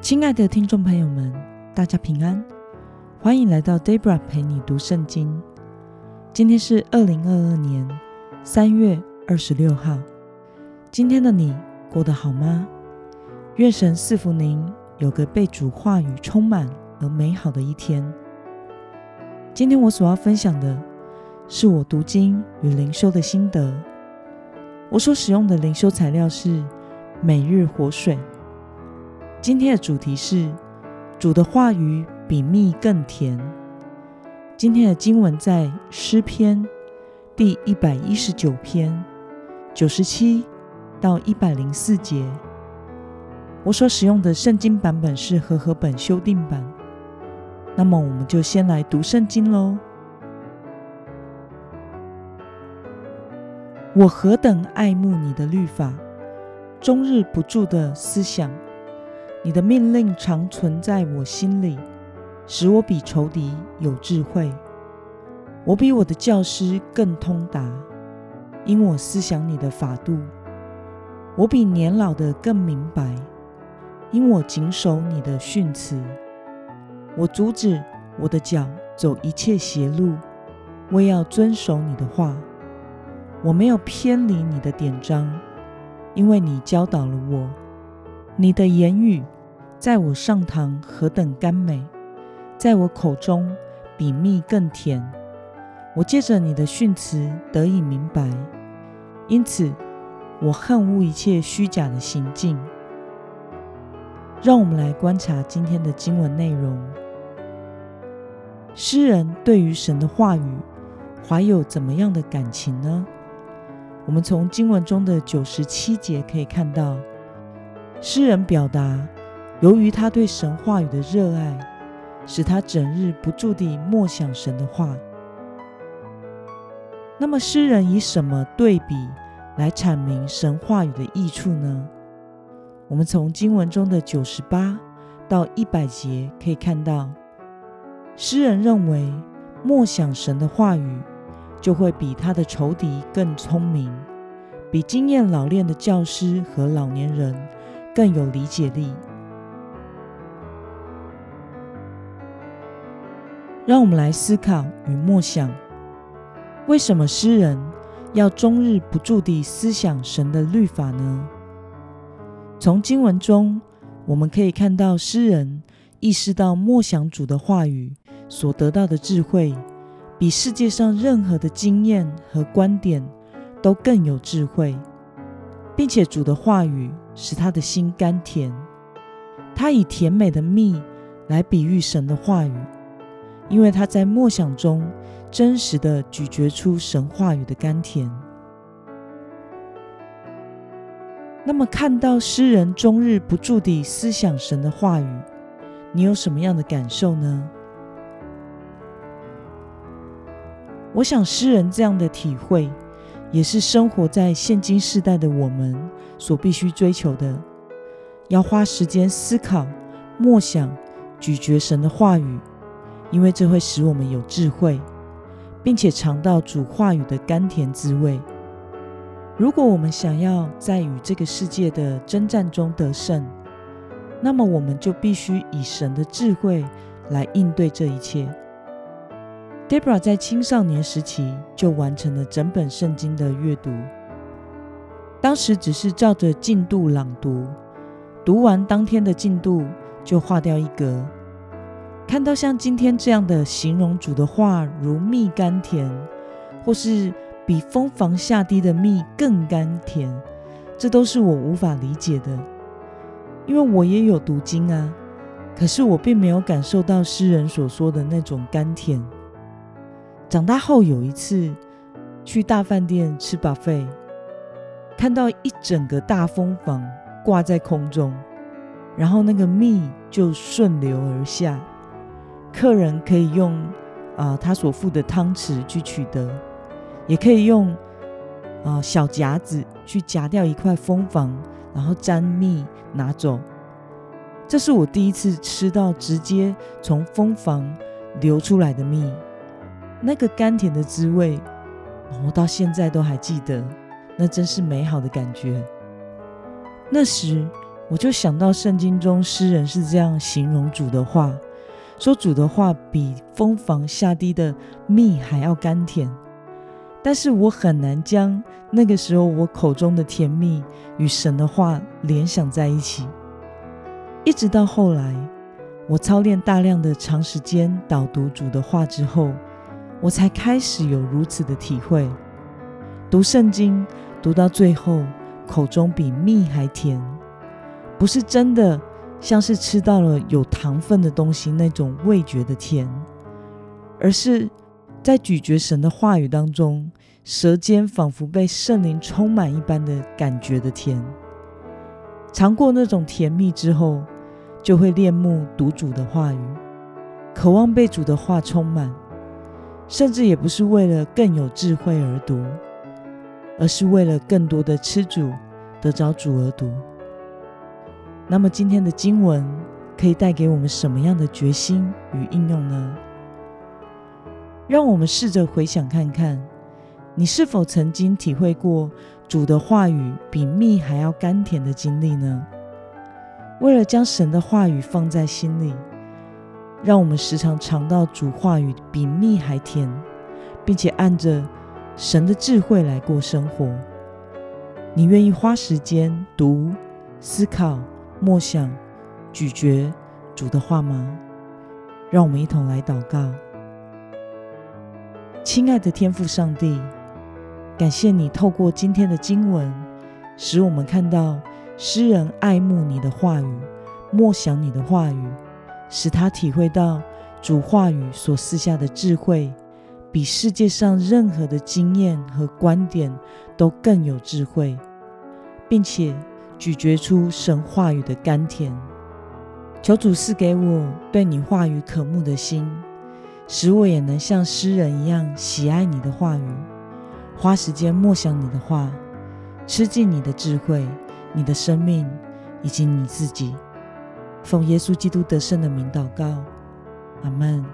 亲爱的听众朋友们，大家平安，欢迎来到 Debra 陪你读圣经。今天是二零二二年三月二十六号。今天的你过得好吗？愿神赐福您，有个被主话语充满而美好的一天。今天我所要分享的是我读经与灵修的心得。我所使用的灵修材料是每日活水。今天的主题是主的话语比蜜更甜。今天的经文在诗篇第一百一十九篇九十七到一百零四节。我所使用的圣经版本是和合本修订版。那么，我们就先来读圣经喽。我何等爱慕你的律法，终日不住的思想。你的命令常存在我心里，使我比仇敌有智慧。我比我的教师更通达，因我思想你的法度。我比年老的更明白，因我谨守你的训词。我阻止我的脚走一切邪路，我也要遵守你的话。我没有偏离你的典章，因为你教导了我。你的言语在我上堂何等甘美，在我口中比蜜更甜。我借着你的训词得以明白，因此我恨恶一切虚假的行径。让我们来观察今天的经文内容。诗人对于神的话语怀有怎么样的感情呢？我们从经文中的九十七节可以看到。诗人表达，由于他对神话语的热爱，使他整日不住地默想神的话。那么，诗人以什么对比来阐明神话语的益处呢？我们从经文中的九十八到一百节可以看到，诗人认为默想神的话语，就会比他的仇敌更聪明，比经验老练的教师和老年人。更有理解力。让我们来思考与默想：为什么诗人要终日不住地思想神的律法呢？从经文中，我们可以看到诗人意识到默想主的话语所得到的智慧，比世界上任何的经验和观点都更有智慧。并且主的话语使他的心甘甜，他以甜美的蜜来比喻神的话语，因为他在默想中真实的咀嚼出神话语的甘甜。那么，看到诗人终日不住地思想神的话语，你有什么样的感受呢？我想，诗人这样的体会。也是生活在现今世代的我们所必须追求的，要花时间思考、默想、咀嚼神的话语，因为这会使我们有智慧，并且尝到主话语的甘甜滋味。如果我们想要在与这个世界的征战中得胜，那么我们就必须以神的智慧来应对这一切。Debra 在青少年时期就完成了整本圣经的阅读，当时只是照着进度朗读，读完当天的进度就划掉一格。看到像今天这样的形容主的话如蜜甘甜，或是比蜂房下滴的蜜更甘甜，这都是我无法理解的。因为我也有读经啊，可是我并没有感受到诗人所说的那种甘甜。长大后有一次去大饭店吃 buffet，看到一整个大蜂房挂在空中，然后那个蜜就顺流而下，客人可以用啊他所付的汤匙去取得，也可以用啊小夹子去夹掉一块蜂房，然后沾蜜拿走。这是我第一次吃到直接从蜂房流出来的蜜。那个甘甜的滋味，我到现在都还记得，那真是美好的感觉。那时我就想到圣经中诗人是这样形容主的话，说主的话比蜂房下滴的蜜还要甘甜。但是我很难将那个时候我口中的甜蜜与神的话联想在一起。一直到后来，我操练大量的长时间导读主的话之后，我才开始有如此的体会。读圣经读到最后，口中比蜜还甜，不是真的像是吃到了有糖分的东西那种味觉的甜，而是在咀嚼神的话语当中，舌尖仿佛被圣灵充满一般的感觉的甜。尝过那种甜蜜之后，就会恋慕读主的话语，渴望被主的话充满，甚至也不是为了更有智慧而读。而是为了更多的吃主、得着主而读。那么今天的经文可以带给我们什么样的决心与应用呢？让我们试着回想看看，你是否曾经体会过主的话语比蜜还要甘甜的经历呢？为了将神的话语放在心里，让我们时常尝到主话语比蜜还甜，并且按着。神的智慧来过生活，你愿意花时间读、思考、默想、咀嚼主的话吗？让我们一同来祷告。亲爱的天父上帝，感谢你透过今天的经文，使我们看到诗人爱慕你的话语，默想你的话语，使他体会到主话语所赐下的智慧。比世界上任何的经验和观点都更有智慧，并且咀嚼出神话语的甘甜。求主赐给我对你话语渴慕的心，使我也能像诗人一样喜爱你的话语，花时间默想你的话，吃尽你的智慧、你的生命以及你自己。奉耶稣基督得胜的名祷告，阿门。